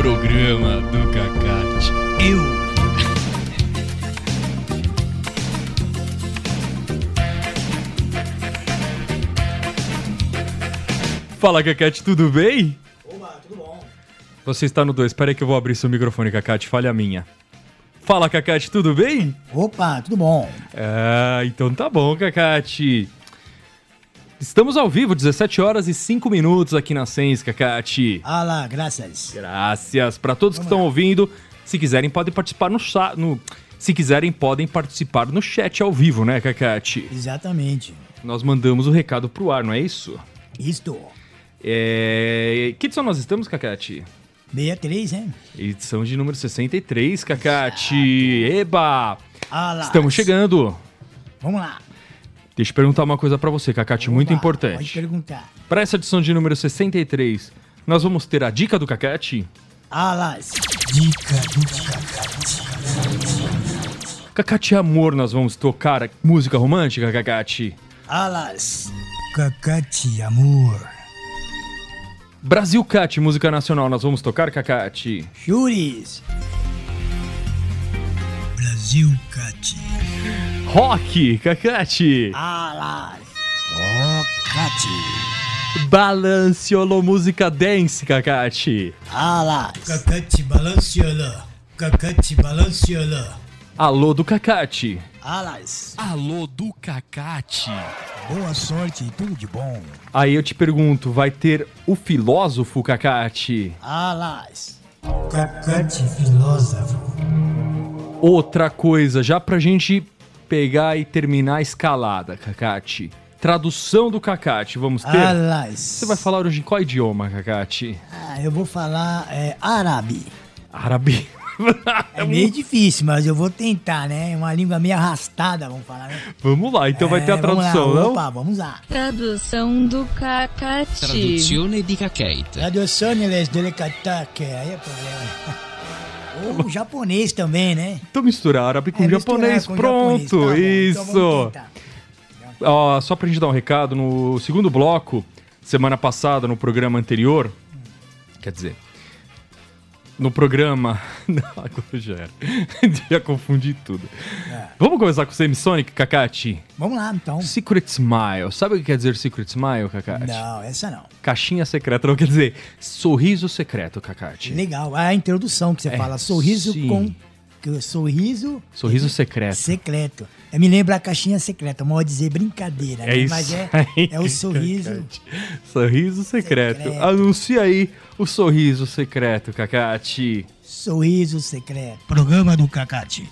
Programa do Cacate. Eu. Fala, Cacate, tudo bem? Oba, tudo bom? Você está no 2. Espera aí que eu vou abrir seu microfone, Cacate. Falha minha. Fala, Cacate, tudo bem? Opa, tudo bom? Ah, então tá bom, Cacate. Estamos ao vivo, 17 horas e 5 minutos aqui na Sens, Cacate. Ah lá, graças. Graças para todos que estão ouvindo. Se quiserem, podem participar no chat. No... Se quiserem, podem participar no chat ao vivo, né, Cacate? Exatamente. Nós mandamos o recado pro ar, não é isso? Isto. É... Que edição nós estamos, Cacate? 63, hein? Edição de número 63, Cacate. Eba! Ah lá. Estamos chegando. Vamos lá. Deixa eu perguntar uma coisa pra você, Cacate, muito Opa, Pode importante. perguntar. Para essa edição de número 63, nós vamos ter a dica do Cacate. Ah lá. Dica do Cacate. Cacate Amor, nós vamos tocar música romântica, Cacate. Alas. Cacate, amor. Brasil Cat, música nacional, nós vamos tocar, Cacate. Juris. Brasil Cate. Rock, Cacate. Alas. Oh, Cate. Balanciolo, música dance, Cacate. Alas. Cacate balanceola. Cacate balanceola. Alô do Cacate. Alas. Alô do Cacate. Boa sorte e tudo de bom. Aí eu te pergunto, vai ter o filósofo, Cacate? Alas. Cacate filósofo. Outra coisa, já pra gente pegar e terminar a escalada, Cacate. Tradução do Cacate, vamos ter? Alas. Você vai falar hoje em qual idioma, Cacate? Ah, eu vou falar é, árabe. Árabe. É meio difícil, mas eu vou tentar, né? É uma língua meio arrastada, vamos falar, né? Vamos lá, então vai ter a É, vamos lá. tradução, não? Opa, vamos lá. Tradução do Cacate. Traduzione di Cacate. Traduções dele Katake, aí é problema. Ou japonês também, né? Então misturar árabe com É, japonês, com pronto, japonês, tá bom, isso. Então vamos tentar. Ó, só pra gente dar um recado, no segundo bloco, semana passada, no programa anterior, quer dizer, no programa... Não, agora já era. já confundi tudo. É. Vamos começar com o Semisonic, Kakati? Vamos lá, então. Secret Smile. Sabe o que quer dizer Secret Smile, Kakati? Não, essa não. Caixinha secreta, não quer dizer sorriso secreto, Kakati. Legal. A introdução que você É, fala, sorriso sim. com... Sorriso Sorriso secreto. secreto. É, me lembra a caixinha secreta, mal dizer brincadeira, É né? isso Mas é, aí, é o sorriso. Sorriso secreto. Secreto. Anuncia aí o sorriso secreto, Kakati. Sorriso secreto. Programa do Cacate.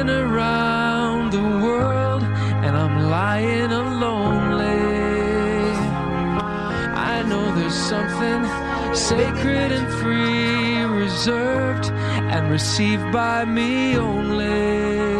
been around the world and I'm lying alone. I know there's something sacred and free, reserved and received by me only.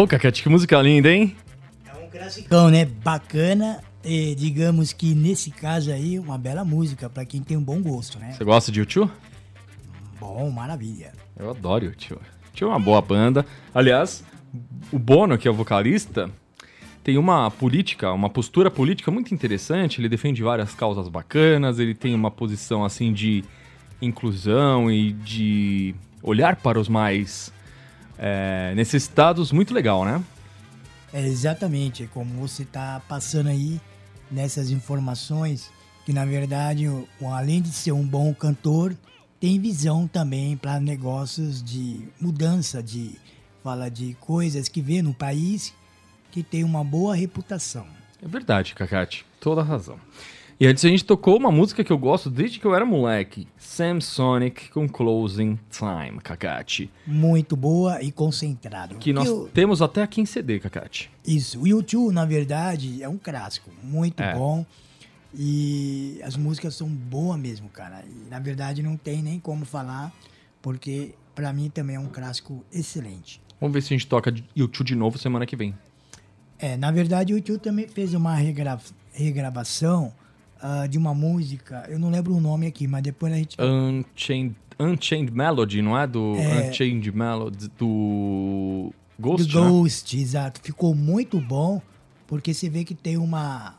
Ô, Cacate, que música linda, hein? É um classicão, né? Bacana. E digamos que nesse caso aí, uma bela música pra quem tem um bom gosto, né? Você gosta de U2? Bom, maravilha. Eu adoro o U2. U2 é uma boa banda. Aliás, o Bono, que é o vocalista, tem uma política, uma postura política muito interessante. Ele defende várias causas bacanas, ele tem uma posição assim de inclusão e de olhar para os mais é, necessitados muito legal, né? É exatamente como você tá passando aí nessas informações, que na verdade, além de ser um bom cantor, tem visão também para negócios de mudança, de fala de coisas que vê no país que tem uma boa reputação. É verdade, Cacate. Toda a razão. E antes a gente tocou uma música que eu gosto desde que eu era moleque. Samsonic com Closing Time, Cacate. Muito boa e concentrada. Que nós Eu- temos até aqui em CD, Cacate. Isso, o YouTube, na verdade, é um clássico, muito É. bom. E as músicas são boas mesmo, cara. E, na verdade, não tem nem como falar, porque pra mim também é um clássico excelente. Vamos ver se a gente toca YouTube de novo semana que vem. É, na verdade, o YouTube também fez uma regra- regravação ah, de uma música, eu não lembro o nome aqui, mas depois a gente. Unchained, Unchained Melody, não é? Do É. Unchained Melody do do Ghost, né? Ghost, exato. Ficou muito bom, porque você vê que tem uma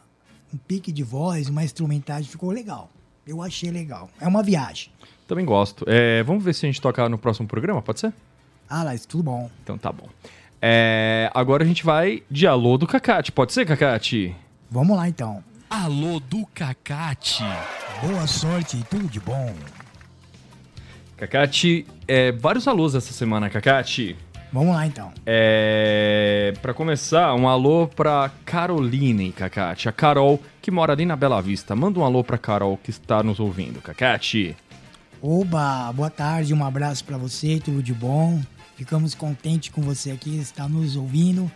um pique de voz, uma instrumentagem, ficou legal. Eu achei legal. É uma viagem. Também gosto. É, vamos ver se a gente toca no próximo programa, pode ser? Ah, lá, isso tudo bom. Então tá bom. É, agora a gente vai de Alô do Cacate. Pode ser, Cacate? Vamos lá então. Alô do Cacate. Boa sorte e tudo de bom. Cacate, é, vários alôs essa semana, Cacate. Vamos lá então. É, para começar, um alô pra Caroline, Cacate. A Carol, que mora ali na Bela Vista. Manda um alô pra Carol que está nos ouvindo, Cacate. Oba, boa tarde, um abraço pra você, tudo de bom. Ficamos contentes com você aqui, está nos ouvindo.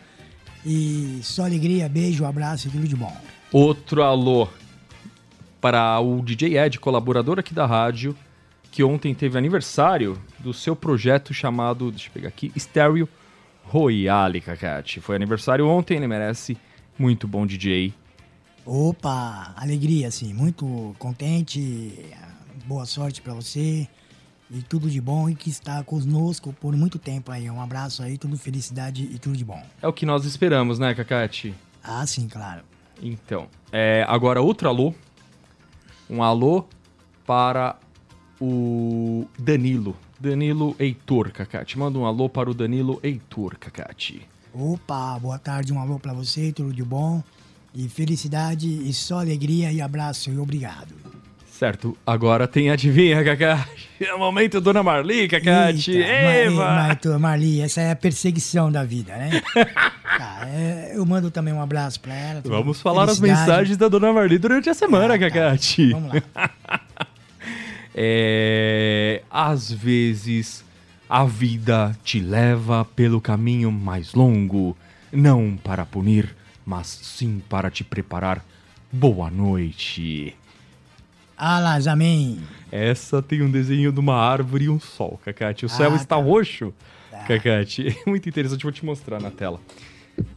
E só alegria, beijo, abraço e tudo de bom. Outro alô para o DJ Ed, colaborador aqui da rádio, que ontem teve aniversário do seu projeto chamado, deixa eu pegar aqui, Stereo Royale, Cacate. Foi aniversário ontem, ele merece muito bom DJ. Opa, alegria, assim, muito contente. Boa sorte pra você e tudo de bom e que está conosco por muito tempo aí. Um abraço aí, tudo felicidade e tudo de bom. É o que nós esperamos, né, Cacate? Ah, sim, claro. Então, é, agora outro alô. Um alô para o Danilo. Danilo Heitor, Cacate. Manda um alô para o Danilo Heitor, Cacate. Opa, boa tarde, um alô pra você, tudo de bom. E felicidade e só alegria e abraço e obrigado. Certo, agora tem adivinha, Cacate. É o momento, Dona Marli, Cacate. Eva! Mar- Mar- Marli, essa é a perseguição da vida, né? Tá, é, eu mando também um abraço pra ela. Vamos falar as mensagens da Dona Marli durante a semana, Ah, tá. Cacate. Vamos lá. É, às vezes a vida te leva pelo caminho mais longo, não para punir, mas sim para te preparar. Boa noite. Alas, amém. Essa tem um desenho de uma árvore e um sol, Cacate. O céu Ah, está tá. roxo, Cacate. É muito interessante, vou te mostrar na tela.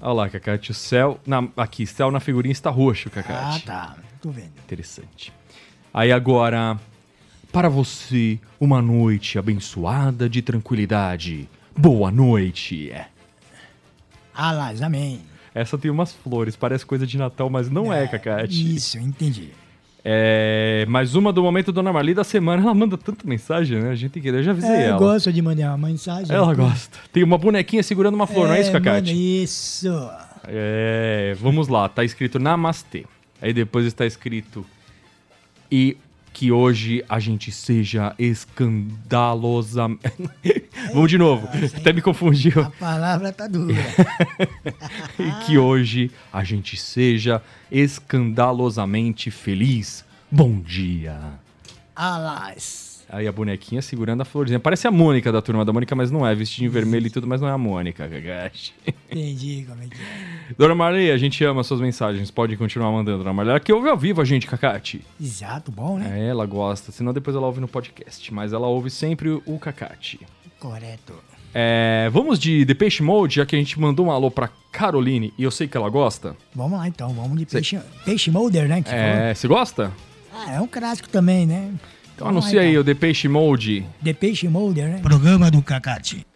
Olha lá, Cacate, o céu... Na, aqui, céu na figurinha está roxo, Ah, Cacate. tá. Tô vendo. Interessante. Aí agora, para você, uma noite abençoada de tranquilidade. Boa noite. Alas, amém. Essa tem umas flores, parece coisa de Natal, mas não é, Cacate. Isso, entendi. É, mais uma do momento Dona Marli da semana. Ela manda tanta mensagem, né? A gente tem que... Eu já avisei É, eu ela. gosto de mandar uma mensagem. Ela gosta. Tem uma bonequinha segurando uma flor, não é isso, manda Cacate? Isso. É, vamos lá, tá escrito Namastê. Aí depois está escrito e que hoje a gente seja escandalosa. vamos de novo, até me confundiu. A palavra tá dura. E que hoje a gente seja escandalosamente feliz. Bom dia. Alas. Aí a bonequinha segurando a florzinha. Parece a Mônica da turma da Mônica, mas não é. Vestidinho vermelho e tudo, mas não é a Mônica, Kagashi. Entendi como é que é. Dona Marley, a gente ama suas mensagens. Pode continuar mandando, Dona Marley. Ela que ouve ao vivo a gente, Cacate. Exato, bom, né? É, ela gosta. Senão depois ela ouve no podcast. Mas ela ouve sempre o Cacate. Correto. É, vamos de The Peixe Mode, já que a gente mandou um alô pra Caroline e eu sei que ela gosta. Vamos lá então, vamos de Peixe, Cê... peixe Molder, né? é, você gosta? Ah, é um clássico também, né? Então anuncia aí, o The Peixe Mode. The Peixe Mode, né? Programa do Cacate.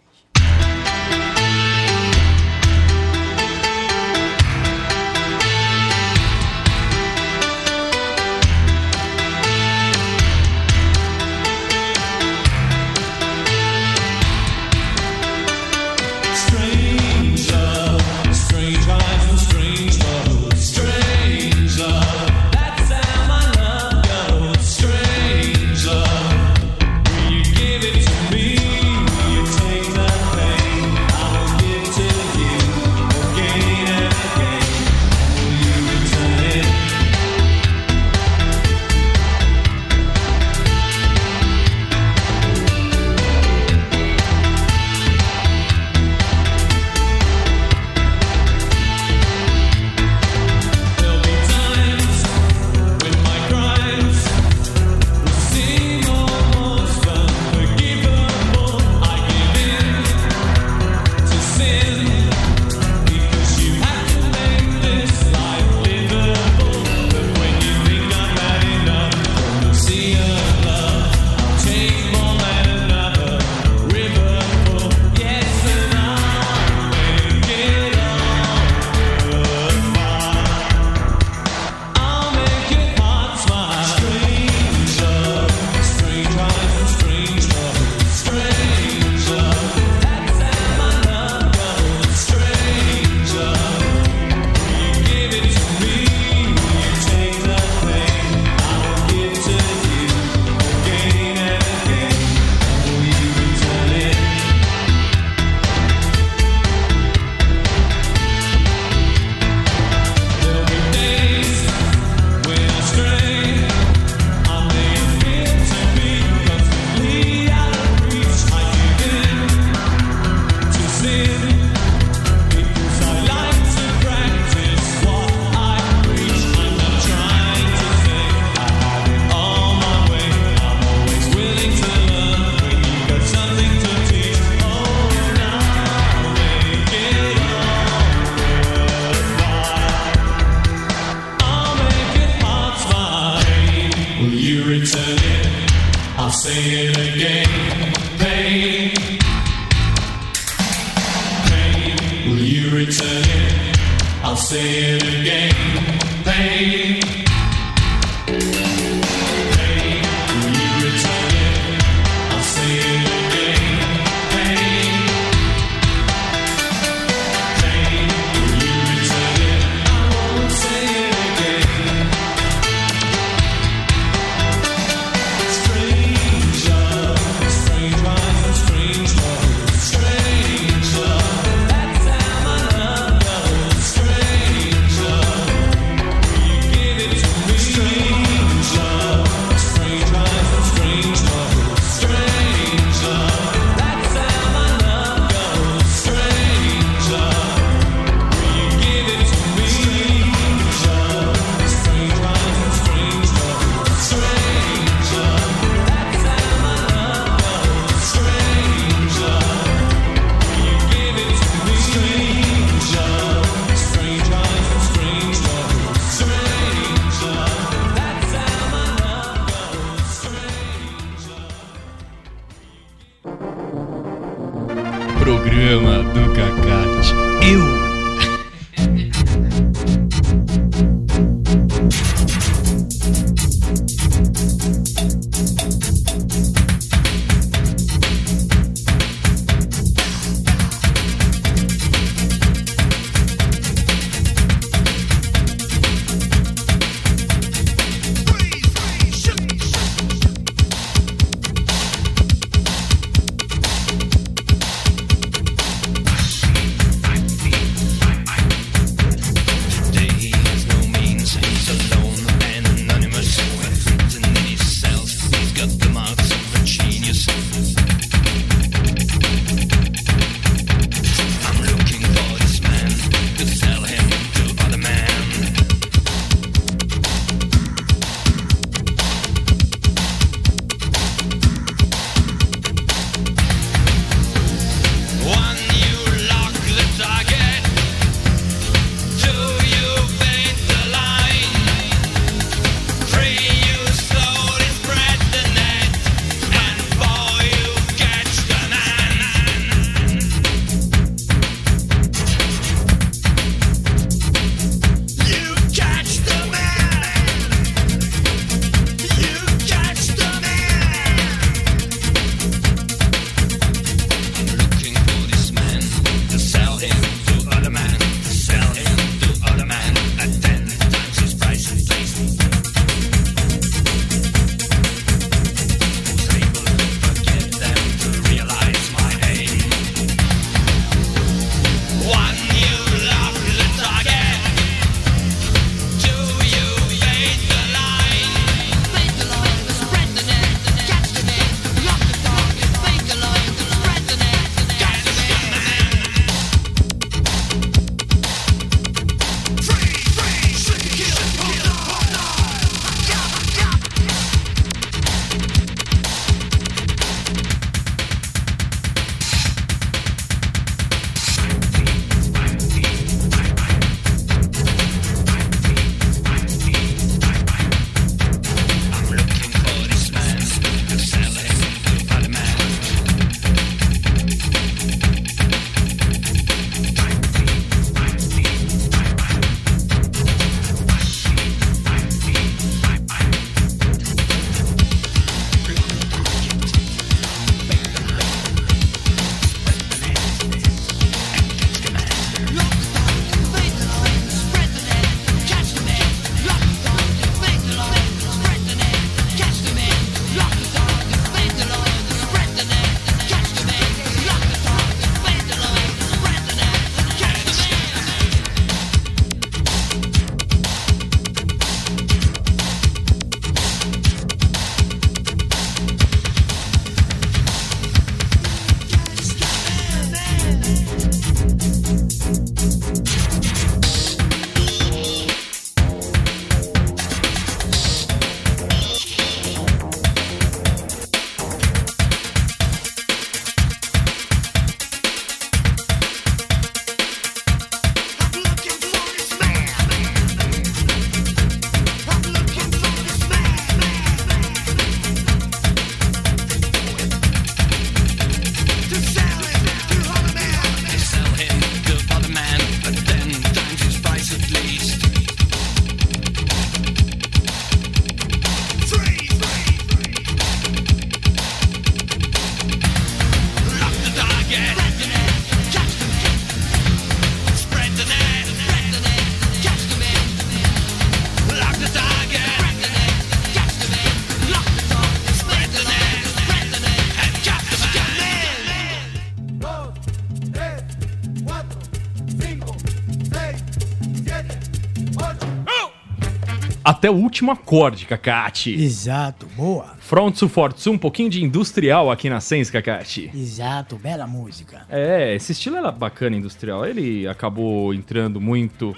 Até o último acorde, Cacate. Exato, boa. Front to Forte, um pouquinho de industrial aqui na Sense, Cacate. Exato, bela música. É, esse estilo era bacana industrial. Ele acabou entrando muito.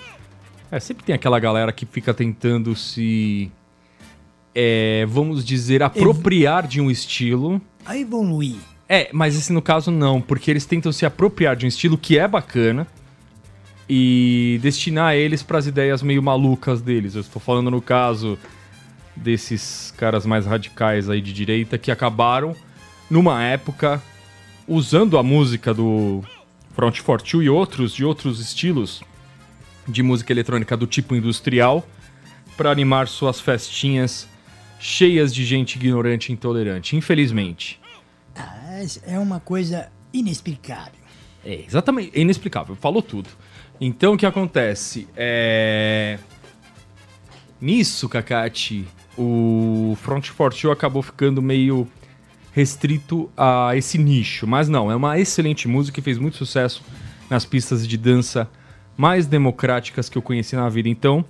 É, sempre tem aquela galera que fica tentando se. é, vamos dizer, apropriar de um estilo. A evoluir. É, mas esse no caso não, porque eles tentam se apropriar de um estilo que é bacana e destinar eles para as ideias meio malucas deles. Eu estou falando no caso desses caras mais radicais aí de direita que acabaram numa época usando a música do Front 42 e outros de outros estilos de música eletrônica do tipo industrial para animar suas festinhas cheias de gente ignorante e intolerante, infelizmente. Ah, É uma coisa inexplicável. É, exatamente, é inexplicável, falou tudo. Então o que acontece? É... Nisso, Kakati, o Front 42 acabou ficando meio restrito a esse nicho. Mas não, é uma excelente música e fez muito sucesso nas pistas de dança mais democráticas que eu conheci na vida. Então,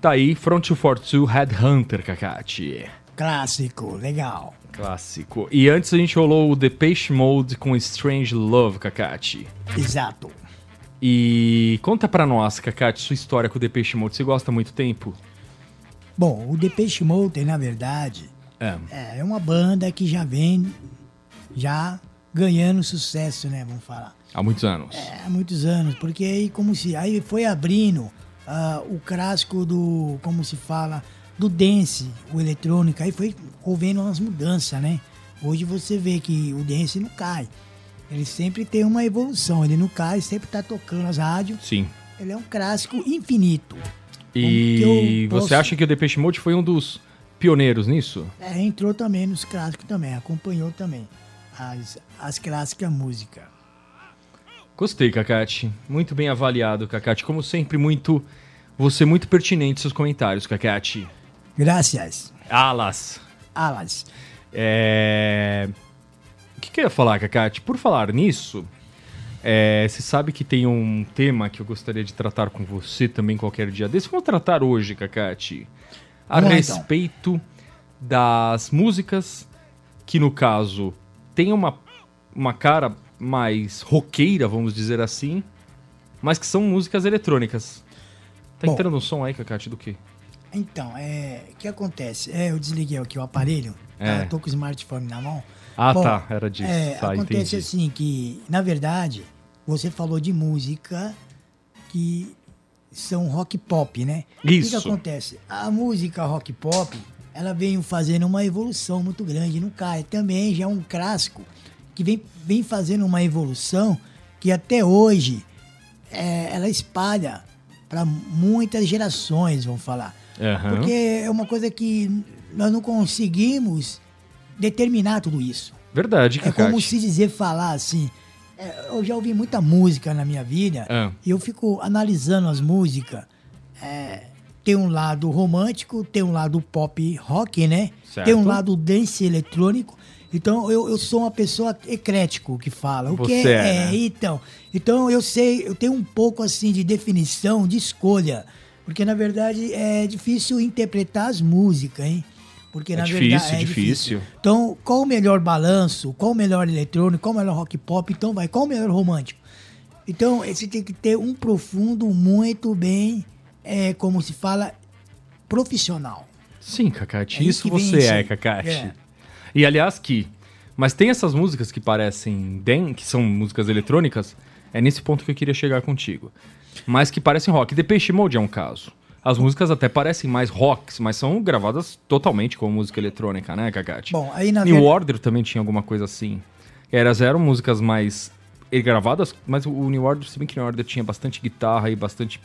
tá aí, Front 42 Headhunter, Kakati. Clássico, legal. Clássico. E antes a gente rolou o Depeche Mode com Strange Love, Kakati. Exato. E conta pra nós, Kakati, sua história com o Depeche Mode. Você gosta há muito tempo? Bom, o Depeche Mode, na verdade, É. é uma banda que já vem já ganhando sucesso, né? Vamos falar. Há muitos anos. É, há muitos anos, porque aí como se aí foi abrindo ah, o clássico do como se fala do dance, o eletrônico, aí foi houvendo umas mudanças, né? Hoje você vê que o dance não cai. Ele sempre tem uma evolução, ele não cai, sempre tá tocando as rádios. Sim. Ele é um clássico infinito. E eu você posso- acha que o Depeche Mode foi um dos pioneiros nisso? É, entrou também nos clássicos também, acompanhou também as, as clássicas músicas. Gostei, Kakati. Muito bem avaliado, Kakati. Como sempre, muito. Você muito pertinente seus comentários, Kakati. Graças. Alas. Alas. É... O que, que eu ia falar, Kakati? Por falar nisso, é, você sabe que tem um tema que eu gostaria de tratar com você também qualquer dia desse. Vamos tratar hoje, Kakati. A então. respeito das músicas que, no caso, tem uma, uma cara mais roqueira, vamos dizer assim, mas que são músicas eletrônicas. Tá Bom. entrando um som aí, Kakati, do quê? Então, é, o que acontece? É, eu desliguei aqui o aparelho, É. tá? tô com o smartphone na mão. Ah, Bom, tá, era disso. É, tá, acontece entendi. assim que, na verdade, você falou de música que são rock pop, né? O que Isso. que acontece? A música rock pop, ela vem fazendo uma evolução muito grande, não cai. Também já é um clássico que vem, vem fazendo uma evolução que até hoje é, ela espalha para muitas gerações, vamos falar. Aham. Porque é uma coisa que nós não conseguimos determinar tudo isso. Verdade, É Kakati. como se dizer, falar assim. é, eu já ouvi muita música na minha vida Ah. e eu fico analisando as músicas. É, tem um lado romântico, tem um lado pop rock, né? Certo. Tem um lado dance eletrônico. Então eu, eu sou uma pessoa eclético que fala. O que é, é, né? então. Então eu sei, eu tenho um pouco assim de definição, de escolha. Porque na verdade é difícil interpretar as músicas, hein? Porque É na difícil, verdade é difícil. Então, qual o melhor balanço? Qual o melhor eletrônico? Qual o melhor rock pop? Então vai, qual o melhor romântico? Então, esse tem que ter um profundo muito bem, é, como se fala, profissional. Sim, Kakati, É isso você é. Kakati. É. E aliás que, mas tem essas músicas que parecem den, que são músicas eletrônicas, é nesse ponto que eu queria chegar contigo. Mas que parecem rock. Depeche Mode é um caso. As músicas até parecem mais rocks, mas são gravadas totalmente como música eletrônica, né, Kakati? Bom, aí na New ver- Order também tinha alguma coisa assim. Eras eram músicas mais gravadas, mas o New Order, se bem que o New Order tinha bastante guitarra e bastante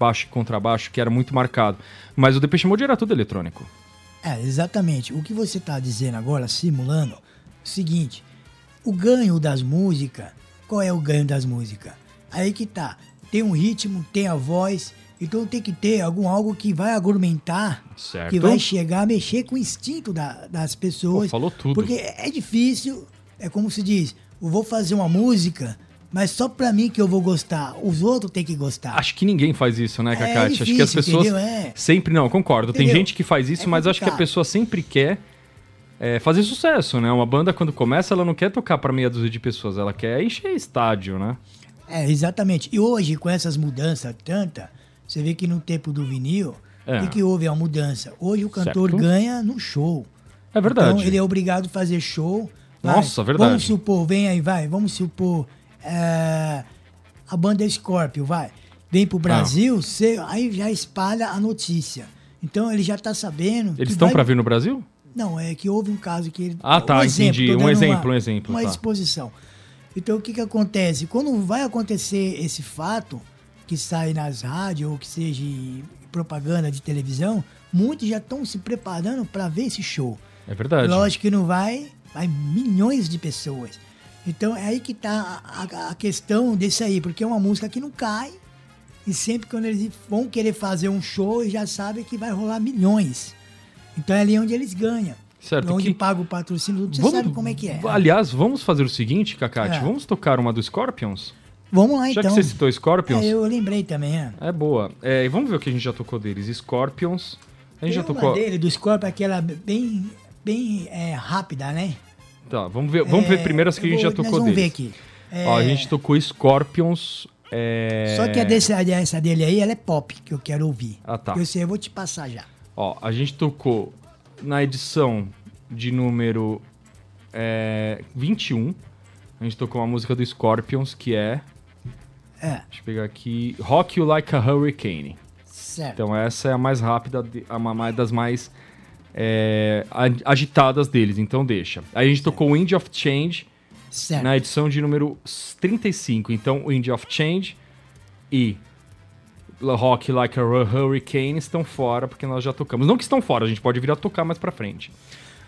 baixo e contrabaixo, que era muito marcado. Mas o Depeche Mode era tudo eletrônico. É, exatamente. O que você está dizendo agora, simulando, é seguinte: o ganho das músicas, qual é o ganho das músicas? Aí que tá. Tem um ritmo, tem a voz, então tem que ter algum algo que vai argumentar, Certo. que vai chegar a mexer com o instinto da- das pessoas. Pô, falou tudo. Porque é difícil, é como se diz, eu vou fazer uma música Mas só pra mim que eu vou gostar. Os outros têm que gostar. Acho que ninguém faz isso, né, É Cacate? Acho que as difícil, pessoas? É. sempre. Não, concordo. Tem Entendeu? gente que faz isso, É mas acho que a complicado. pessoa sempre quer é, fazer sucesso, né? Uma banda, quando começa, ela não quer tocar pra meia dúzia de pessoas, ela quer encher estádio, né? É, exatamente. E hoje, com essas mudanças tanta, você vê que no tempo do vinil, o É. que, que houve? É uma mudança. Hoje o cantor Certo. ganha no show. É verdade. Então ele é obrigado a fazer show. Vai, Nossa, verdade. Vamos supor, vem aí, vai. Vamos supor. é, a banda Scorpio, vai. Vem Ah. pro Brasil, você, aí já espalha a notícia. Então ele já tá sabendo. Eles estão vai- pra vir no Brasil? Não, é que houve um caso que ele. Ah, tá, entendi. tô Um dando exemplo, uma, um exemplo, Uma tá. exposição. Então o que que acontece? Quando vai acontecer esse fato, que sai nas rádios ou que seja propaganda de televisão, muitos já estão se preparando para ver esse show. É verdade. Lógico que não vai, vai milhões de pessoas. Então é aí que tá a, a- questão desse aí, porque é uma música que não cai. E sempre quando eles vão querer fazer um show, já sabem que vai rolar milhões. Então é ali onde eles ganham. Certo, Onde que- paga o patrocínio, você sabe como é que é. Aliás, vamos fazer o seguinte, Cacate. É. Vamos tocar uma do Scorpions? Vamos lá Já então. que você citou Scorpions, É, eu lembrei também, é. é boa. É, vamos ver o que a gente já tocou deles. Scorpions. A gente já Tem uma tocou. dele, do Scorpio, aquela bem, bem é, rápida, né? Tá, vamos ver, vamos ver É, primeiro as que a gente já tocou vamos deles. ver aqui. É, Ó, a gente tocou Scorpions. é, Só que a desse, essa dele aí, ela é pop, que eu quero ouvir. Ah, tá. Eu sei, eu vou te passar já. Ó, a gente tocou na edição de número é, 21. A gente tocou uma música do Scorpions que é. É, Deixa eu pegar aqui. Rock You Like a Hurricane. certo. Então essa é a mais rápida, a ma- mais das mais é, agitadas deles, então deixa. Aí a gente tocou Wind of Change certo. na edição de número 35. Então Wind of Change e Rock Like a Hurricane estão fora, porque nós já tocamos. Não que estão fora, a gente pode vir a tocar mais pra frente.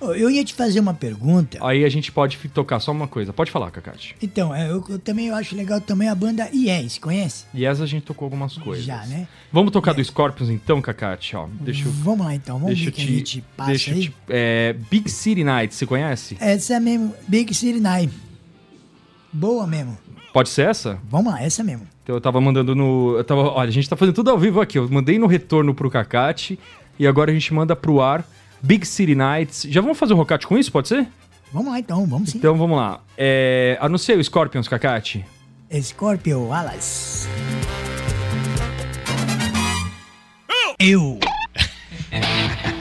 Eu ia te fazer uma pergunta. Aí a gente pode tocar só uma coisa. Pode falar, Cacate. Então, é, eu, eu também eu acho legal também a banda Yes, conhece? Essa a gente tocou algumas coisas. Já, né? Vamos tocar do Scorpions então, Cacate? Ó, deixa eu... Vamos lá então, vamos Deixa ver eu que a te. gente passa Deixa aí. te. É, Big City Night, você conhece? Essa é mesmo, Big City Night. Boa mesmo. Pode ser essa? Vamos lá, essa mesmo. Então eu tava mandando no. Eu tava, olha, a gente tá fazendo tudo ao vivo aqui. Eu mandei no retorno pro Cacate e agora a gente manda pro ar Big City Nights. Já vamos fazer o rocate com isso, pode ser? Vamos lá então, vamos sim. Então vamos lá. É, anuncia o Scorpions, Cacate. Scorpio Alas. Eu. Rocate.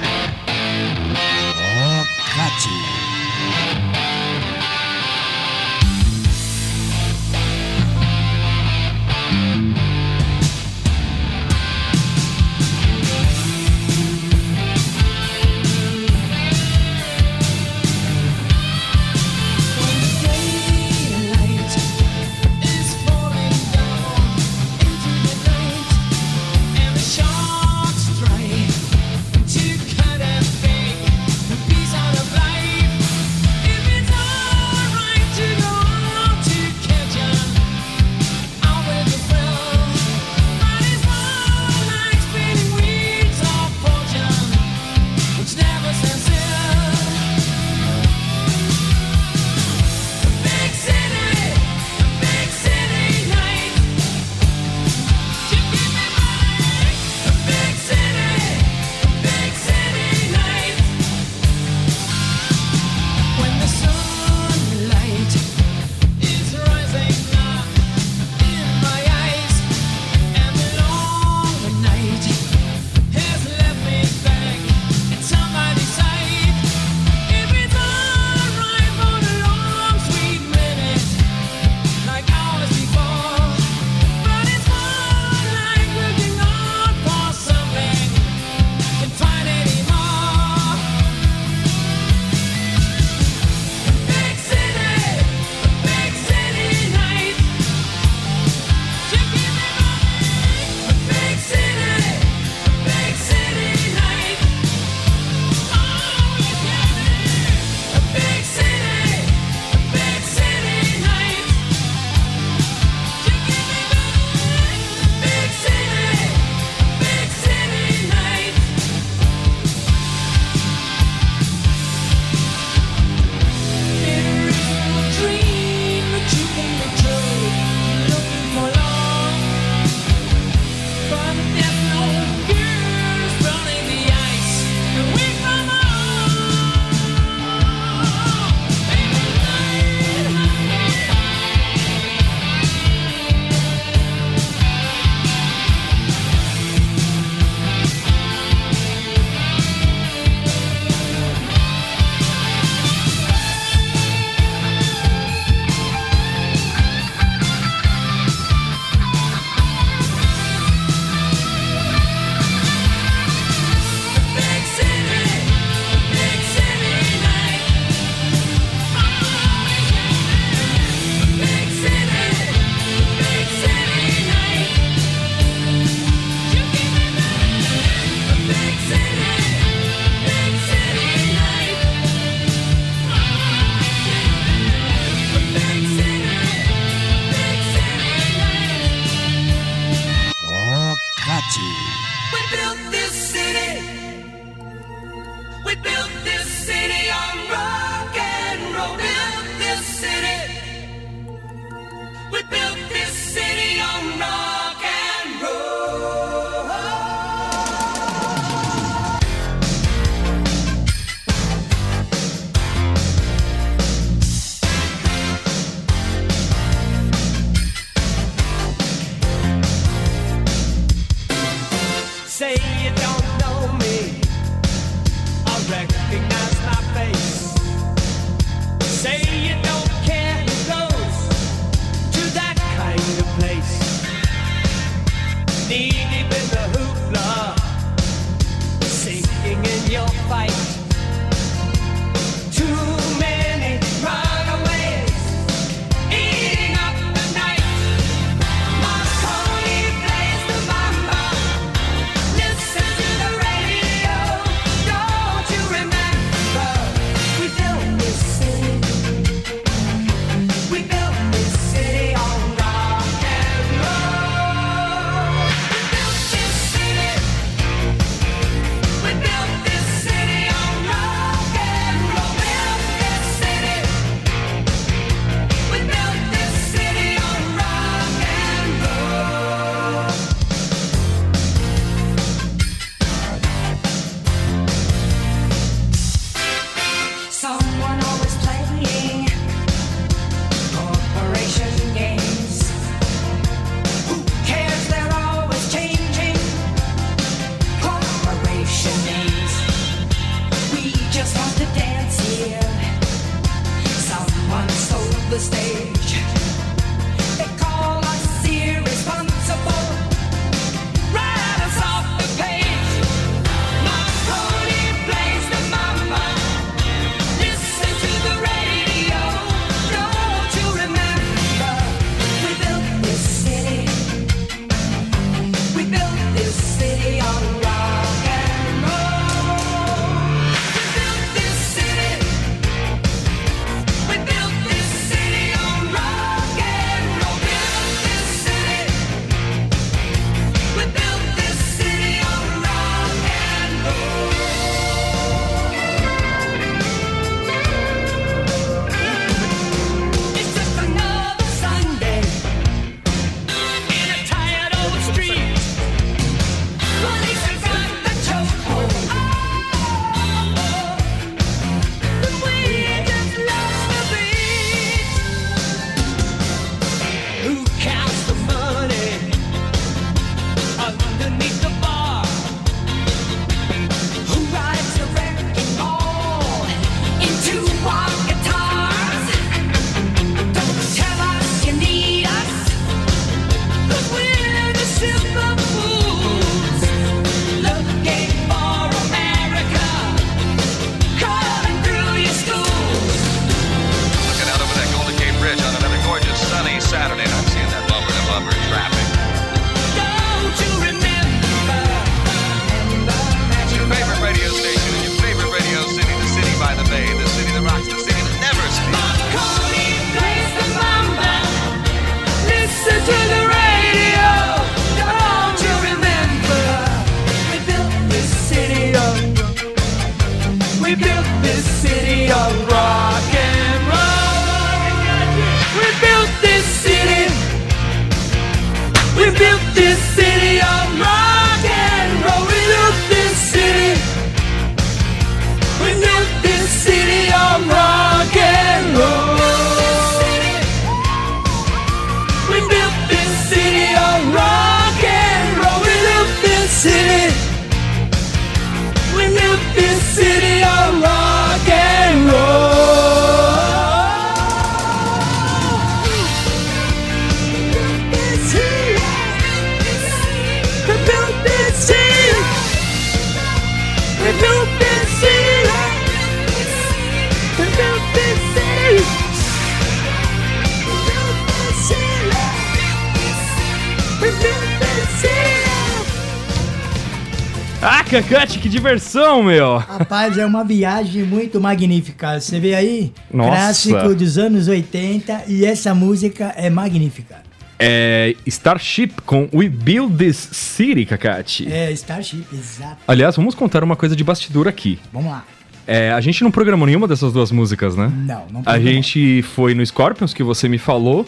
meu. Rapaz, é uma viagem muito magnífica. Você vê aí? Nossa. Clássico dos anos 80 e essa música é magnífica. É Starship com We Build This City, Kakati. É, Starship, exato. Aliás, vamos contar uma coisa de bastidor aqui. Vamos lá. É, a gente não programou nenhuma dessas duas músicas, né? Não, não programou. A gente foi no Scorpions, que você me falou,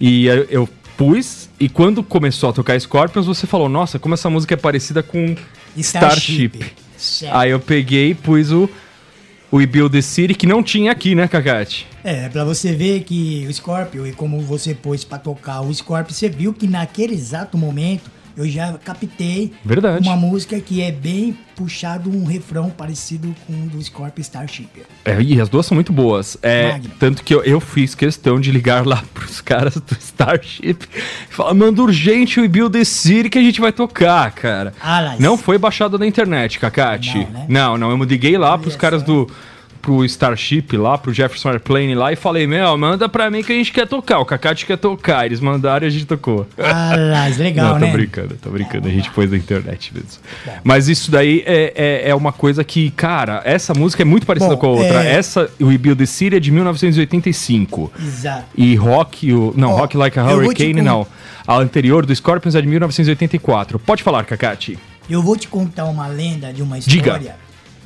e eu pus, e quando começou a tocar Scorpions, você falou, nossa, como essa música é parecida com Starship. Starship. Certo. Aí eu peguei e pus o, o We Build the City, que não tinha aqui, né, Cacate? É, pra você ver que o Scorpio, e como você pôs pra tocar o Scorpio, você viu que naquele exato momento eu já captei Verdade. uma música que é bem puxado, um refrão parecido com o do Scorpio Starship. É, e as duas são muito boas. É, Magno. tanto que eu, eu fiz questão de ligar lá pros caras do Starship e falar, manda urgente o Build the City que a gente vai tocar, cara. Ah, lá, Não foi baixado na internet, Cacate. Não, né? Não, não, eu liguei lá pros Olha caras só. do. Pro Starship lá, pro Jefferson Airplane lá e falei, meu, manda pra mim que a gente quer tocar. O Cacate quer tocar. Eles mandaram e a gente tocou. Ah, lá, legal, não, né? tô brincando, tô brincando. A gente pôs na internet mesmo. Mas isso daí é, é, é uma coisa que, cara, essa música é muito parecida Bom, com a outra. é- Essa, o We Build the City, é de 1985. Exato. E Rock, o, não, Ó, Rock Like a te Hurricane, con- não. A anterior do Scorpions é de 1984. Pode falar, Cacate. Eu vou te contar uma lenda de uma Diga.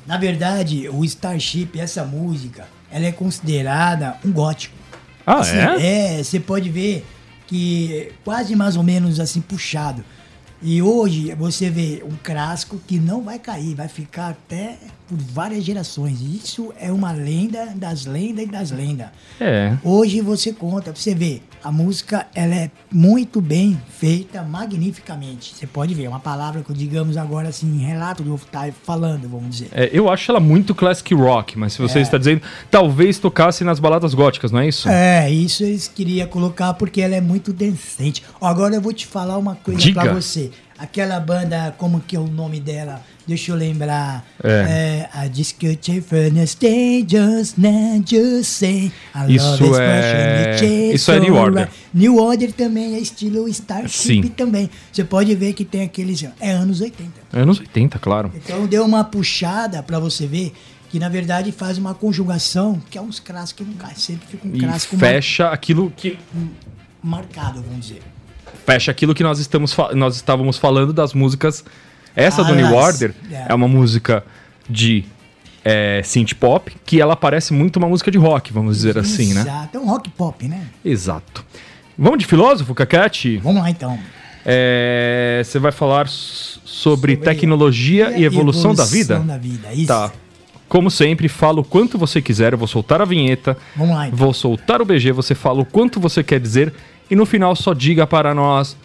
Na verdade, o Starship, essa música, ela é considerada um gótico. Ah, Assim, é? É, você pode ver que quase mais ou menos assim puxado. E hoje você vê um clássico que não vai cair, vai ficar até por várias gerações. Isso é uma lenda das lendas e das lendas. É. Hoje você conta, você ver, a música ela é muito bem feita, magnificamente. Você pode ver, é uma palavra que digamos agora assim, relato do estar falando, vamos dizer. É, eu acho ela muito classic rock, mas se você É. está dizendo, talvez tocasse nas baladas góticas, não é isso? É, isso eles queriam colocar porque ela é muito decente. Agora eu vou te falar uma coisa pra você. Aquela banda, como que é o nome dela? Deixa eu lembrar. É. É, I just got your furnace day, just now, just say. I Isso love é- you isso é New Order. New Order também é estilo Starship também. Você pode ver que tem aqueles. É anos 80. Anos 80, claro. Então deu uma puxada pra você ver que na verdade faz uma conjugação que é uns clássicos que não cai. Sempre fica um E clássico mar- fecha aquilo que marcado, vamos dizer. Fecha aquilo que nós estamos nós estávamos falando das músicas. Essa Ah, do New mas- Order é. é uma música de é, synth pop que ela parece muito uma música de rock, vamos dizer assim, né? Exato, é um rock pop, né? Exato. Vamos de filósofo, Cacate? Vamos lá então. É, Você vai falar sobre, Sobre tecnologia e evolução, da vida? Evolução da vida, isso. Tá. Como sempre, fala o quanto você quiser, eu vou soltar a vinheta, Vamos lá então. vou soltar o BG, você fala o quanto você quer dizer e no final só diga para nós.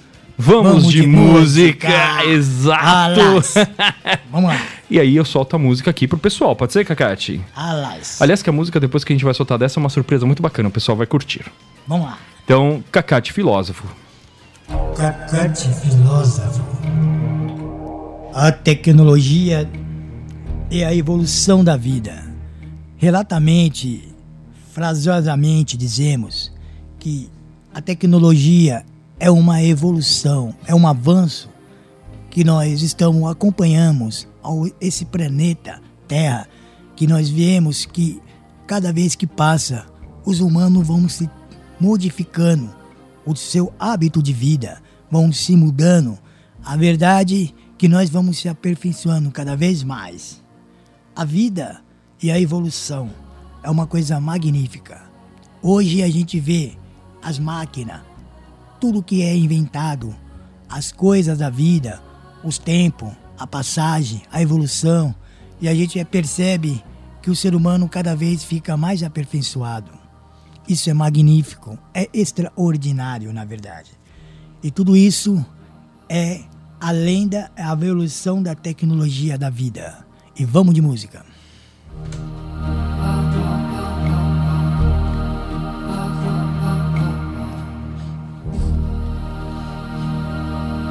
Vamos, de, música! Exato! Alas. Vamos lá. e aí eu solto a música aqui pro pessoal, pode ser, Cacate? Alas. Aliás, que a música depois que a gente vai soltar dessa é uma surpresa muito bacana, o pessoal vai curtir. Vamos lá. Então, Cacate Filósofo. Cacate filósofo. A tecnologia e a evolução da vida. Relatamente, fraseosamente dizemos que a tecnologia é uma evolução, é um avanço que nós estamos acompanhamos ao esse planeta Terra, que nós vemos que cada vez que passa, os humanos vão se modificando, o seu hábito de vida vão se mudando. A verdade é que nós vamos se aperfeiçoando cada vez mais. A vida e a evolução é uma coisa magnífica. Hoje a gente vê as máquinas, tudo que é inventado, as coisas da vida, os tempos, a passagem, a evolução, e a gente percebe que o ser humano cada vez fica mais aperfeiçoado. Isso é magnífico, é extraordinário, na verdade. E tudo isso é a lenda, a evolução da tecnologia da vida. E vamos de música.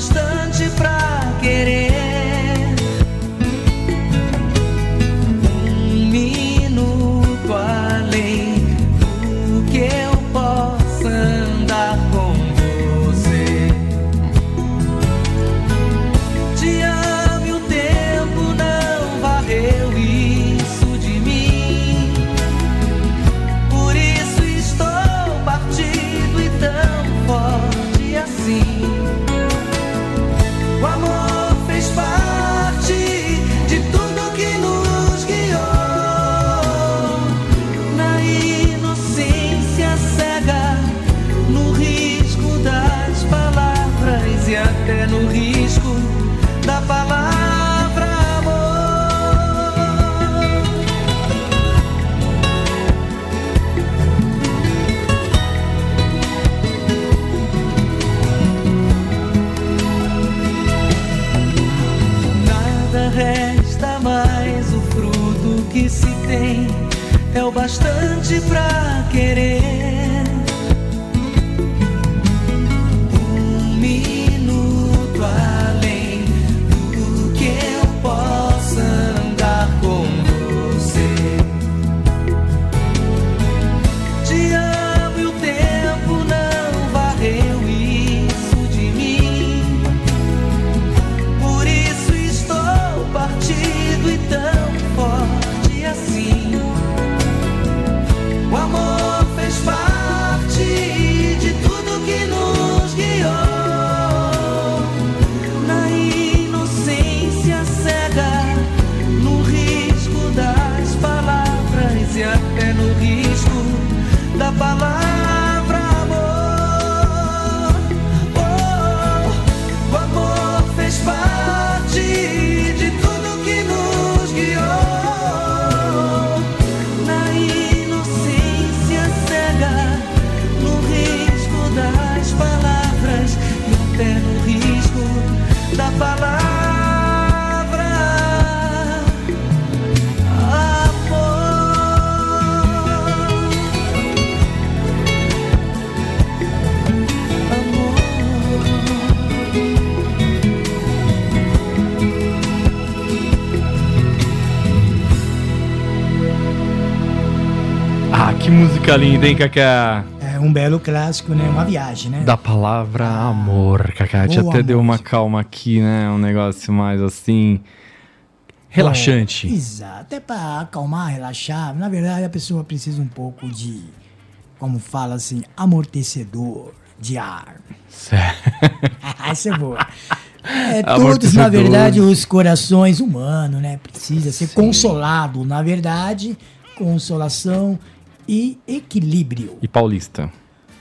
Bastante pra bastante pra querer. Música linda, hein, Cacá? É um belo clássico, né? Uma viagem, né? Da palavra amor, Cacá. Te Boa até deu uma calma aqui, né? Um negócio mais assim. Relaxante. É, exato. Até para acalmar, relaxar. Na verdade, a pessoa precisa um pouco de, como fala assim, amortecedor de ar. Certo. Essa é boa. É, todos, na verdade, os corações humanos, né? Precisa ser consolado. Na verdade, consolação e equilíbrio. E paulista.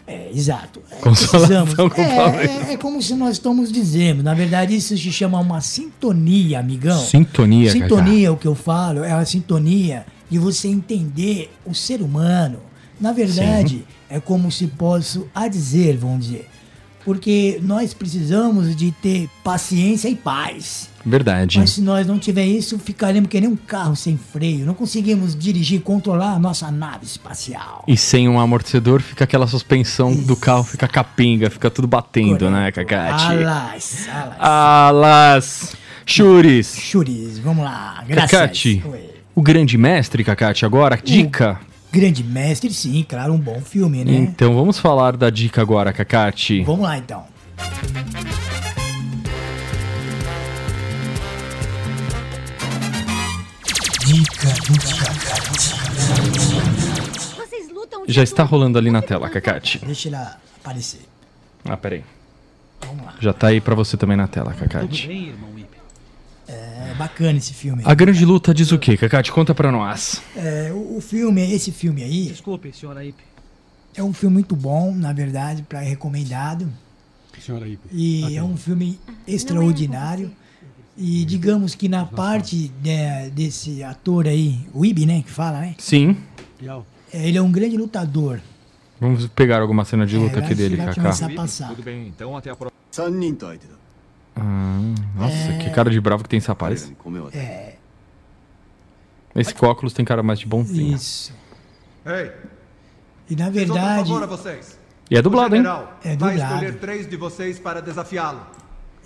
É, exato. É, Consolação precisamos- com é, é, é como se nós estamos dizendo. Na verdade, isso se chama uma sintonia, amigão. Sintonia. Sintonia, o que eu falo, é a sintonia de você entender o ser humano. Na verdade, é como se posso a dizer, vamos dizer. Porque nós precisamos de ter paciência e paz. Verdade. Mas se nós não tiver isso, ficaremos que nem um carro sem freio. Não conseguimos dirigir, controlar a nossa nave espacial. E sem um amortecedor fica aquela suspensão do carro, fica capenga, fica tudo batendo, né, Cacate? Alas, alas. Alas. Churis. Churis, vamos lá. Graças. Cacate. Oi. O grande mestre, Cacate, agora, dica Grande Mestre, sim, claro, um bom filme, né? Então vamos falar da dica agora, Kakati. Vamos lá, então. Dica do Cacate. Vocês lutam Já está tudo. rolando ali na tela, Kakati. Deixa ela aparecer. Ah, peraí. Vamos lá. Já tá aí pra você também na tela, Kakati. É bacana esse filme. A grande luta diz o quê, Kakati? Conta pra nós. É, o, o filme, esse filme aí, Desculpe, senhora Ipe. é um filme muito bom, na verdade, para recomendado. Senhora Ipe. E é um filme extraordinário. E digamos que na parte né, desse ator aí, o Ibi, né, que fala, né? Sim. é, Ele é um grande lutador. Vamos pegar alguma cena de É, luta vai- aqui dele, Kaká. começar a passar. bem, então até a próxima. Ah, nossa, É. que cara de bravo que tem esse rapaz. É, Esse com óculos tem cara mais de bonzinho. isso. Ei, E na verdade, favor a vocês. E é dublado, o hein? É vai dublado. escolher três de vocês para desafiá-lo.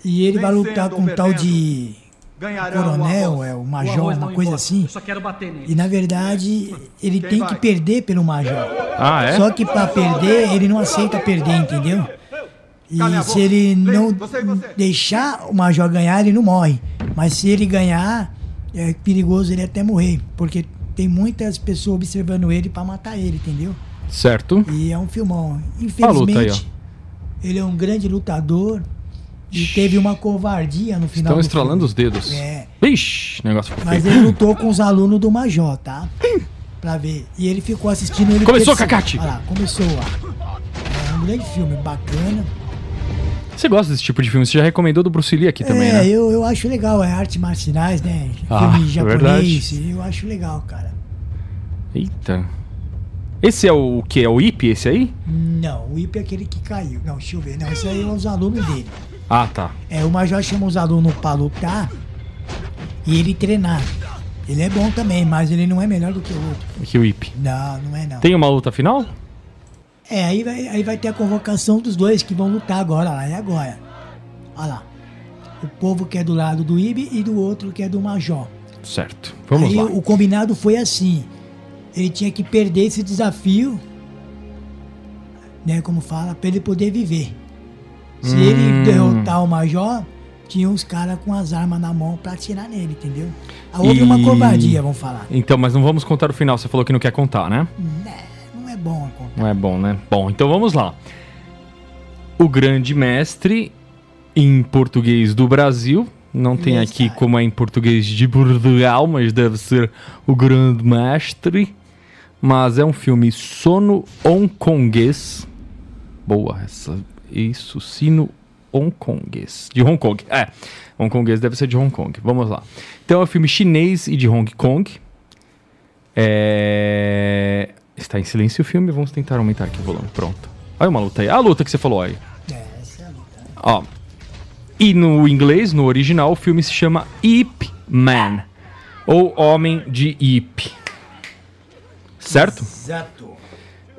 e ele vai lutar com um tal de o coronel, arroz. é o O major, não uma coisa importa, assim. Eu só quero bater nele. E na verdade, ele Quem tem vai? que perder pelo major. Ah, é? Só que pra perder, ele não aceita perder, entendeu? E Cala a se ele Lê, não você você. deixar o major ganhar, ele não morre. Mas se ele ganhar, é perigoso ele até morrer, porque tem muitas pessoas observando ele pra matar ele, entendeu? Certo. E é um filmão. A luta aí, Infelizmente, ele é um grande lutador e teve uma covardia no final Estão do estralando filme. os dedos. É. Vixe, negócio Mas feio. ele lutou com os alunos do Major, tá? Pra ver. E ele ficou assistindo ele. Começou, perse- Cacate! Olha lá, começou lá. É um grande filme, bacana. Você gosta desse tipo de filme? Você já recomendou do Bruce Lee aqui também, é, né? eu, eu acho legal, é artes marciais, né? Ah, Filme japonês, verdade. eu acho legal, cara. Eita. Esse é o que? É o IP, esse aí? Não, o IP é aquele que caiu. Não, deixa eu ver. Não, esse aí é os alunos dele. Ah, tá. É, o Major chama os alunos pra lutar e ele treinar. Ele é bom também, mas ele não é melhor do que o outro. Aqui o IP. Não, não é não. Tem uma luta final? É, aí vai, aí vai ter a convocação dos dois que vão lutar agora lá, é agora. Olha lá. O povo que é do lado do IB e do outro que é do Major. Certo. Vamos aí lá. o combinado foi assim. Ele tinha que perder esse desafio, né, como fala, pra ele poder viver. Se Hum. ele derrotar o Major, tinha uns caras com as armas na mão pra atirar nele, entendeu? Houve uma E- covardia, vamos falar. Então, mas não vamos contar o final. Você falou que não quer contar, né? Não é bom a conta. Não é bom, né? Bom, então vamos lá. O grande mestre em português do Brasil. Não tem aqui como é em português de Portugal, mas deve ser o grande mestre. Mas é um filme sono hongkonguês. Boa essa. Isso, sino hongkonguês. De Hong Kong. É, hongkonguês deve ser de Hong Kong. Vamos lá. Então é um filme chinês e de Hong Kong. É... Está em silêncio o filme, vamos tentar aumentar aqui o volume. Pronto. Olha uma luta aí. A luta que você falou aí. Ó. E no inglês, no original, o filme se chama Ip Man. Ou Homem de Ip. Certo? Exato.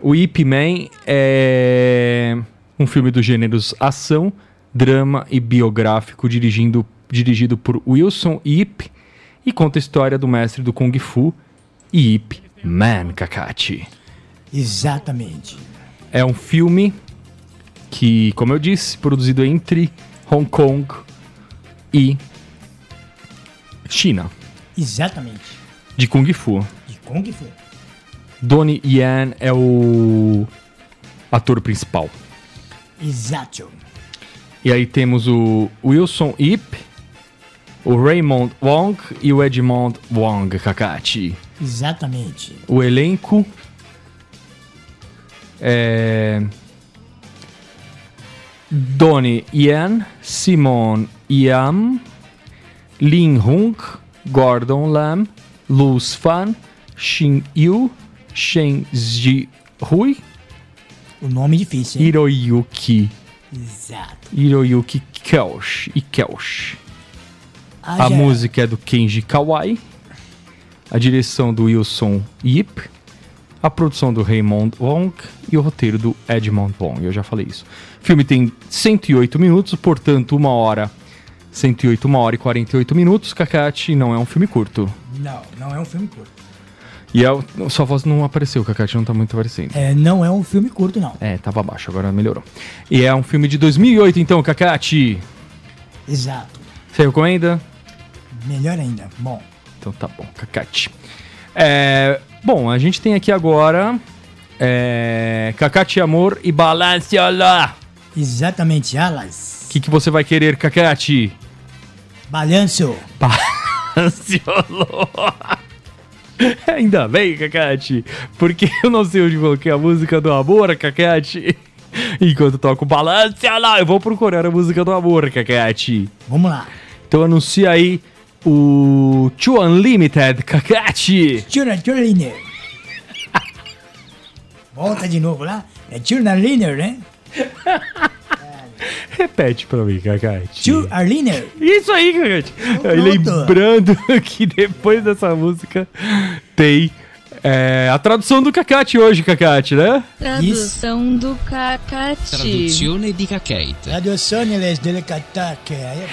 O Ip Man é um filme dos gêneros ação, drama e biográfico dirigindo, dirigido por Wilson Ip e conta a história do mestre do Kung Fu, Ip Man Kakachi. Exatamente. É um filme que, como eu disse, produzido entre Hong Kong e China, Exatamente. de Kung Fu. De Kung Fu. Donnie Yen é o ator principal. Exato. E aí temos o Wilson Ip, o Raymond Wong e o Edmond Wong Kakachi. Exatamente. O elenco é Donnie Yen, Simon Yam, Lin Hung, Gordon Lam, Luz Fan, Xin Yu, Shen Ji Hui, O nome difícil, hein? Hiroyuki, Exato. Hiroyuki Kelsh e Kelsh. Ah, A já- música é do Kenji Kawai, a direção do Wilson Yip, a produção do Raymond Wong e o roteiro do Edmond Wong. Eu já falei isso. O filme tem 108 minutos, portanto, uma hora. 108, uma hora e 48 minutos. Kakati não é um filme curto. Não, não é um filme curto. E é a sua voz não apareceu, Kakati não tá muito aparecendo. É, não é um filme curto, não. É, tava baixo, agora melhorou. E é um filme de 2008, então, Kakati. Exato. Você recomenda? Melhor ainda. Bom, então tá bom, Cacate. É, bom, a gente tem aqui agora é, Cacate Amor e Balance Olá. Exatamente, Alas. O que, que você vai querer, Cacate? Balanço. Balanço. Ainda bem, Cacate, porque eu não sei onde coloquei a música do amor, Cacate. Enquanto toco balança olá eu vou procurar a música do amor, Cacate. Vamos lá. Então anuncia aí o Two Unlimited, Kakashi. Tchuraliner. Volta de novo lá. É Tchuraliner, né? Repete pra mim, Cacate. Tio Arliner. Isso aí, Cacate. Lembrando que depois dessa música tem é a tradução do cacate hoje, cacate, né? Tradução Isso. do cacate. Traduzione di cacate. Traduzione delle cacate. É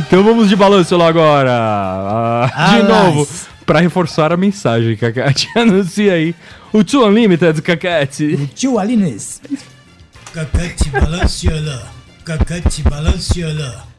então vamos de balanço lá agora. Ah, ah de novo, para reforçar a mensagem, cacate. Anuncia aí o Two Unlimited, cacate. O Two Alines. Cacate balanceola. Cacate lá.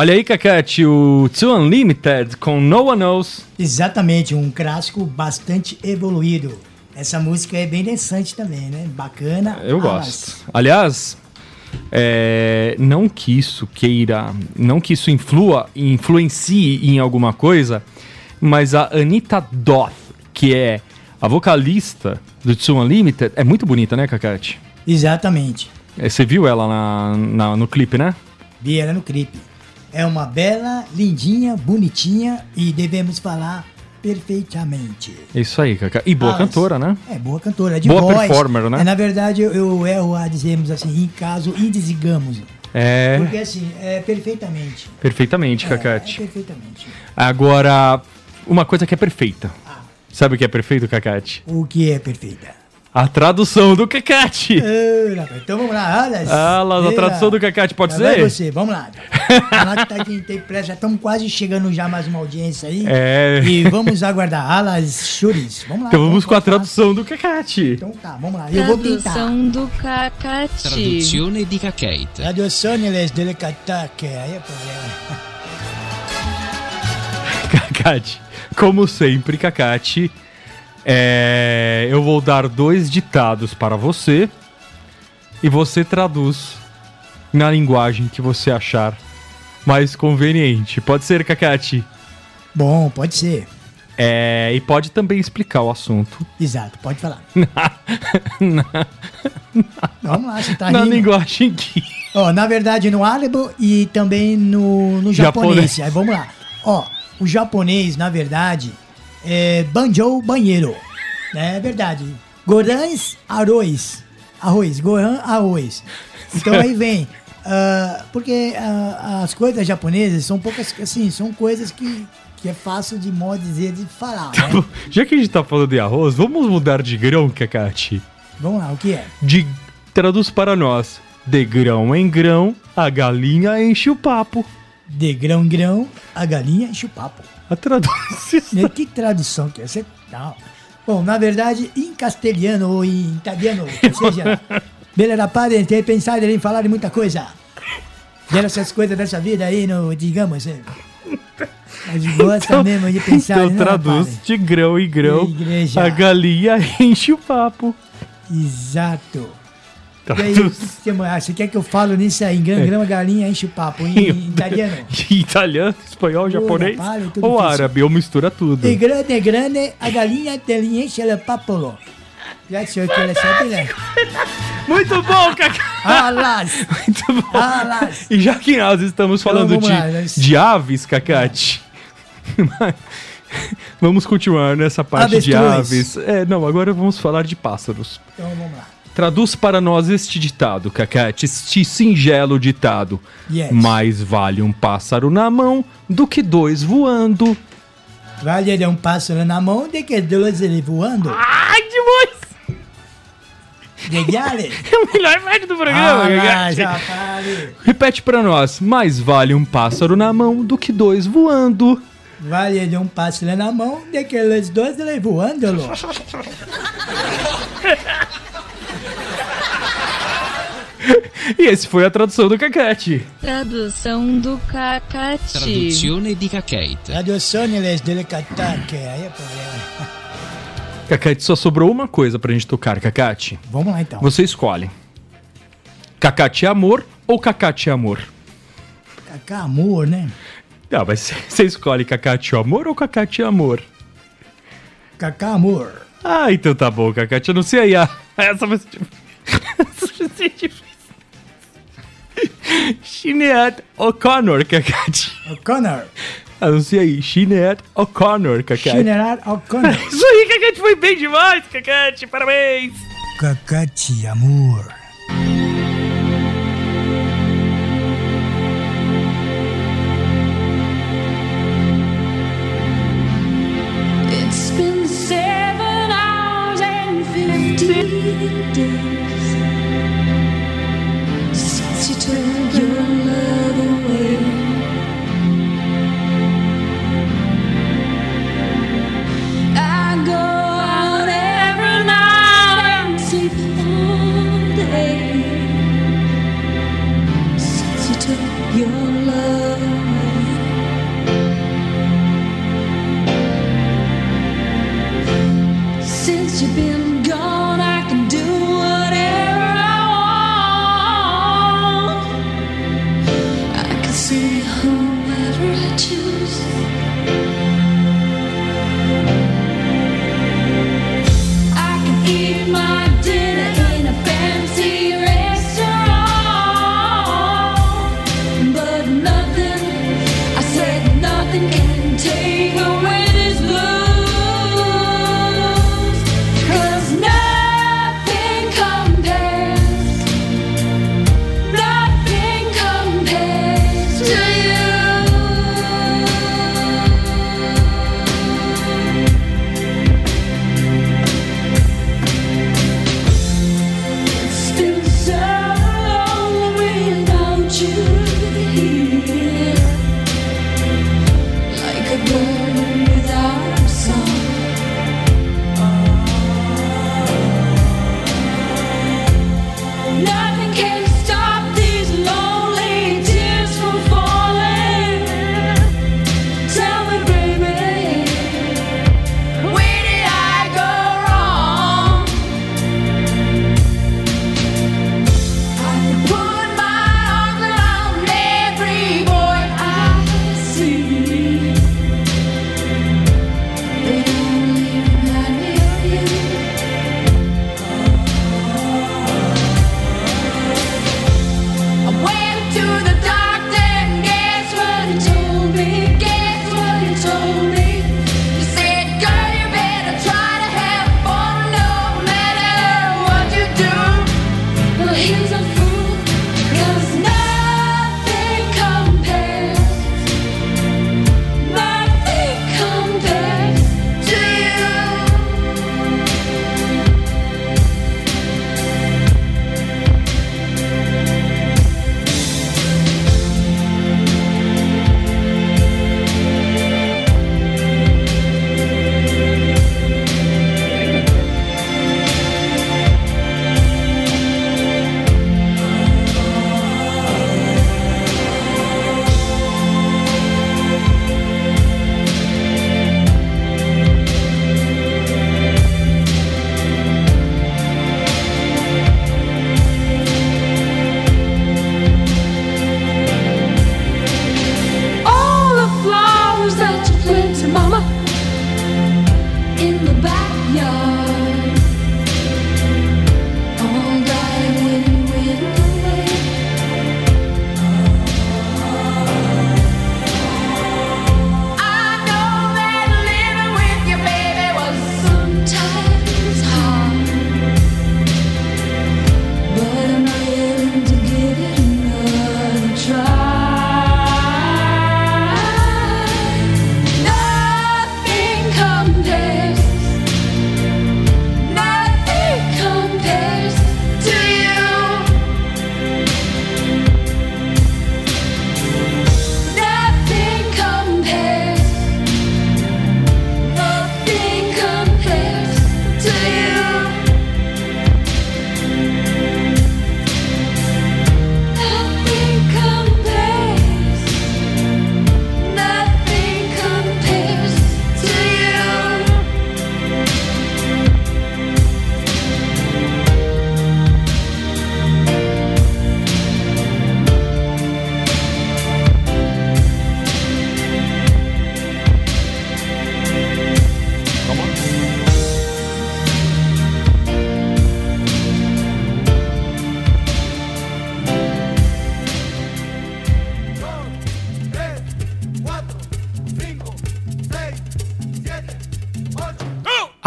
Olha aí, Cacate, o Two Unlimited com No One Knows. Exatamente, um clássico bastante evoluído. Essa música é bem dançante também, né? Bacana. Eu Ah, gosto. Aliás, é, não que isso queira, não que isso influa, influencie em alguma coisa, mas a Anita Doth, que é a vocalista do Two Unlimited, é muito bonita, né, Cacate? Exatamente. É, Você viu ela na, na- no clipe, né? Vi ela no clipe. É uma bela, lindinha, bonitinha e devemos falar perfeitamente. Isso aí, Cacá. E boa Ah, cantora, né? É boa cantora, é de Boa voz. performer, né? É, na verdade, eu, eu erro a dizermos assim, em caso indigamos. É, Porque assim, é perfeitamente. perfeitamente, É, Cacate. é perfeitamente. Agora, uma coisa que é perfeita. Sabe o que é perfeito, Cacate? O que é perfeita? A tradução do Cacate. Ah, então vamos lá, Alas. Alas, a tradução do Cacate, pode Agora ser? é você, vamos lá. Que tá aqui, tem pressa, já estamos quase chegando já mais uma audiência aí. É. E vamos aguardar. Alas Churis, vamos lá. Então vamos com a tradução do Cacate. Então tá, vamos lá. Eu vou tentar. Tradução do Cacati. Traduzione di Cacate. Traduzione les delle catache. Aí é problema. Cacate, como sempre, Cacate, é, eu vou dar dois ditados para você e você traduz na linguagem que você achar mais conveniente. Pode ser, Cacate? Bom, pode ser. É, e pode também explicar o assunto. Exato, pode falar. na, Vamos lá, você tá na rindo. linguagem que. Ó, na verdade, no árabe e também no, no japonês. Japonês. Aí vamos lá. Ó, o japonês, na verdade, é banjo banheiro. É verdade. Gorãs, arroz. Arroz, goran, arroz. Então aí vem. ah, porque ah, as coisas japonesas são poucas, assim, são coisas que, que é fácil de modo dizer de falar, né? Já que a gente tá falando de arroz, vamos mudar de grão, Cacate? Vamos lá, o que é? De traduz para nós. De grão em grão, a galinha enche o papo. De grão em grão, a galinha enche o papo. A tradução. Que tradução que é essa? Não. Bom, na verdade, em castelhano ou em italiano, ou seja, Bela rapaz, tem pensado em falar de muita coisa. Dessas coisas dessa vida aí, no, digamos. Mas gosta mesmo de pensar, então né, traduz rapaz? de grão em grão, Igreja. a galinha enche o papo. Exato. E aí, que mais? você quer que eu falo nisso aí? Em grão, É. galinha, enche o papo. Em, em italiano. Italiano, espanhol, japonês rapaz, é ou difícil. árabe, ou mistura tudo. De grande, grande, a galinha te enche o papo. Sabe, né? Muito bom, Cacá! Alas! Muito bom! Alas! E já que nós estamos Então, falando vamos de, lá, nós- de aves, Cacate, vamos continuar nessa parte de Avestruz. aves. É, não, agora vamos falar de pássaros. Então vamos lá. Traduz para nós este ditado, Cacate, este singelo ditado. Yes. Mais vale um pássaro na mão do que dois voando. Vale um pássaro na mão de que dois ele voando. Ai, demais! Ghiale. É a melhor parte do programa, Ah, já. Repete pra nós. Mais vale um pássaro na mão do que dois voando. Vale um pássaro na mão, daqueles dois ele voando. E esse foi a tradução do Cacate. Tradução do Cacate. Traduzione di Cacate. Traduções dele cantar, que aí é problema. Cacate, só sobrou uma coisa pra gente tocar, Cacate. Vamos lá então. Você escolhe. Cacate é amor ou Cacate é amor? Cacá, amor, né? Não, mas você escolhe Cacate é amor ou Cacate é amor? Cacá, amor. Ah, então tá bom, Cacate. Eu não sei aí. a- Essa vai ser difícil. Essa vai ser difícil. Sinead O'Connor, Cacate. O'Connor. Anuncia aí. Sinead O'Connor, Cacate. General O'Connor. Isso aí, Cacate, foi bem demais, Cacate. Parabéns. Cacate, amor.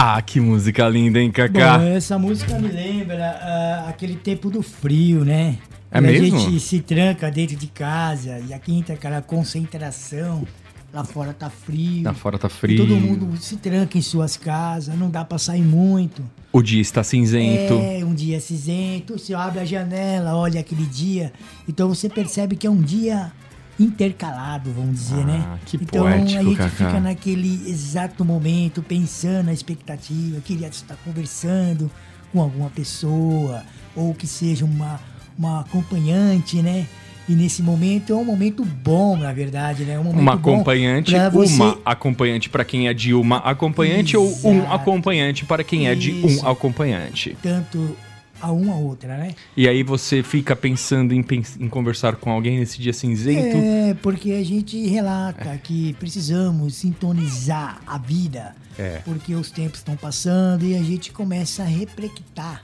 Ah, que música linda, hein, Bom, Kaká? essa música me lembra ah, aquele tempo do frio, né? É Quando mesmo? A gente se tranca dentro de casa e aqui entra aquela concentração. Lá fora tá frio. Lá fora tá E frio. todo mundo se tranca em suas casas, não dá pra sair muito. O dia está cinzento. É, um dia cinzento, você abre a janela, olha aquele dia. Então você percebe que é um dia intercalado, vamos dizer, né? Ah, que então poético, a gente Cacá. fica naquele exato momento, pensando na expectativa, queria estar conversando com alguma pessoa, ou que seja uma, uma acompanhante, né? E nesse momento é um momento bom, na verdade, né? Um momento Uma acompanhante, você- uma acompanhante para quem é de uma acompanhante ou um Exato. acompanhante para quem é de Isso. um acompanhante. Tanto a uma a outra, né? E aí você fica pensando em, em conversar com alguém nesse dia cinzento. É, porque a gente relata que precisamos sintonizar a vida, É. porque os tempos estão passando e a gente começa a reflectar,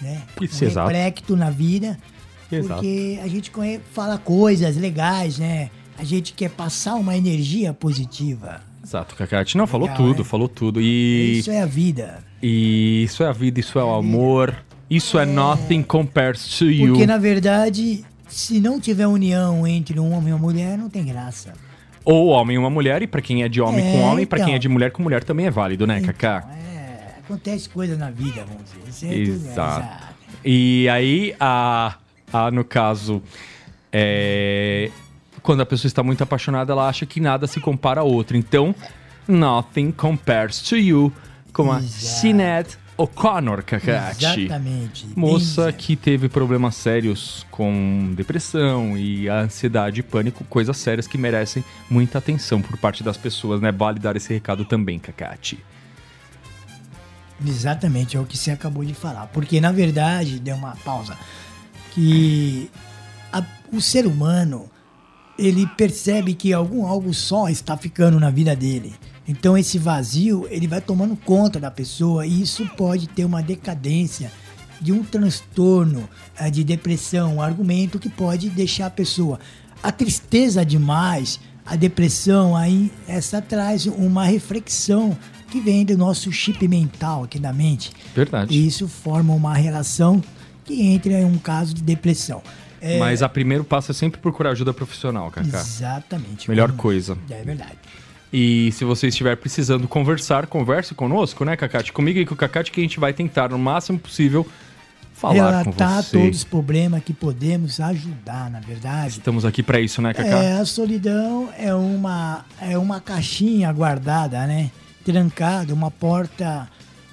né? Isso, um exato. reflecto na vida, Exato. porque a gente fala coisas legais, né? A gente quer passar uma energia positiva. Exato, Cacate. Não, falou Legal, tudo, né? falou tudo. E Isso é a vida. E isso é a vida, isso é o amor, isso é, nothing compares to you. Porque, na verdade, se não tiver união entre um homem e uma mulher, não tem graça. Ou homem e uma mulher, e pra quem é de homem É, com homem, pra quem então. é de mulher com mulher também é válido, né, Kaká? É, acontece coisa na vida, vamos dizer. É tudo- Exato. E aí, a, a, no caso, é, quando a pessoa está muito apaixonada, ela acha que nada se compara a outro. Então, nothing compares to you, como a Sinead O'Connor, Kakati. Exatamente. Moça que teve problemas sérios com depressão e ansiedade e pânico, coisas sérias que merecem muita atenção por parte das pessoas, né? Vale dar esse recado também, Kakati. Exatamente, é o que você acabou de falar. Porque, na verdade, deu uma pausa. Que a- o ser humano, ele percebe que algum algo só está ficando na vida dele. Então, esse vazio, ele vai tomando conta da pessoa e isso pode ter uma decadência de um transtorno eh, de depressão, um argumento que pode deixar a pessoa. A tristeza demais, a depressão, aí essa traz uma reflexão que vem do nosso chip mental aqui da mente. Verdade. E isso forma uma relação que entra em um caso de depressão. É, Mas a primeiro passo é sempre procurar ajuda profissional, Kaká. Exatamente. Melhor Como- coisa. É verdade. E se você estiver precisando conversar, converse conosco, né, Cacate? Comigo e com o Cacate que a gente vai tentar, no máximo possível, falar com Relatar você. todos os problemas que podemos ajudar, na verdade. Estamos aqui pra isso, né, Cacá? É, a solidão é uma, é uma caixinha guardada, né? Trancada, uma porta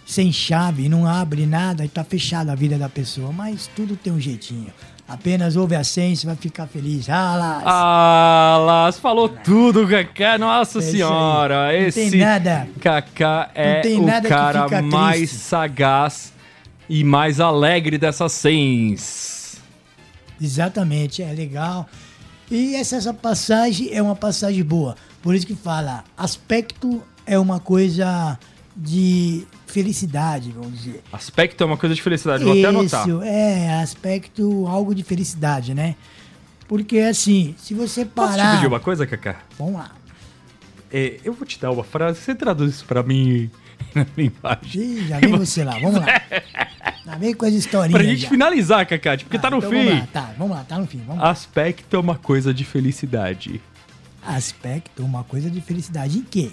sem chave, não abre nada e tá fechada a vida da pessoa. Mas tudo tem um jeitinho. Apenas ouve a e você vai ficar feliz. Lá! Ah, Las, falou tudo, Kaká. Nossa É senhora, Não esse tem nada. Kaká é o nada que cara mais sagaz e mais alegre dessas cens. Exatamente, é legal. E essa, essa passagem é uma passagem boa. Por isso que fala, aspecto é uma coisa de felicidade, vamos dizer. Aspecto é uma coisa de felicidade, vou até anotar. Isso, é, aspecto, algo de felicidade, né? Porque assim, se você Posso te parar... pedir uma coisa, Kaká? Vamos lá. É, eu vou te dar uma frase, você traduz isso pra mim na linguagem. Ih, já vem você lá, vamos lá. Já vem com as historinhas Pra gente já. finalizar, Kaká, porque tá no Então fim. Vamos lá, tá, vamos lá, tá no fim. Aspecto é uma coisa de felicidade. Aspecto, uma coisa de felicidade em quê?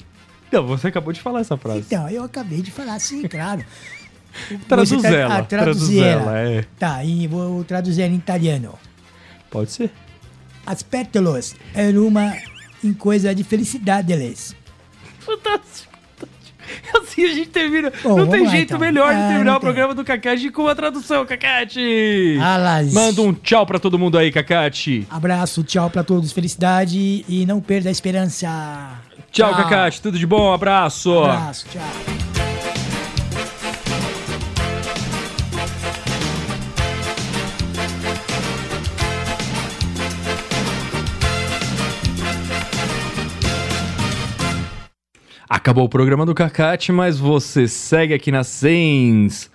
Então, você acabou de falar essa frase. Então, eu acabei de falar, sim, claro. Traduz tá- ela, ah, traduz ela. é. Tá, e vou traduzir em italiano. Pode ser. Aspettelos é uma em coisa de felicidade, eles. Fantástico. Assim a gente termina. Bom, não tem lá, jeito então. melhor de Ah, terminar o tem. programa do Cacate com a tradução, Cacate. Alas. Manda um tchau pra todo mundo aí, Cacate. Abraço, tchau pra todos, felicidade e não perda a esperança. Tchau, Cacate. Tudo de bom. Abraço. Abraço, tchau. Acabou o programa do Cacate, mas você segue aqui na Sens.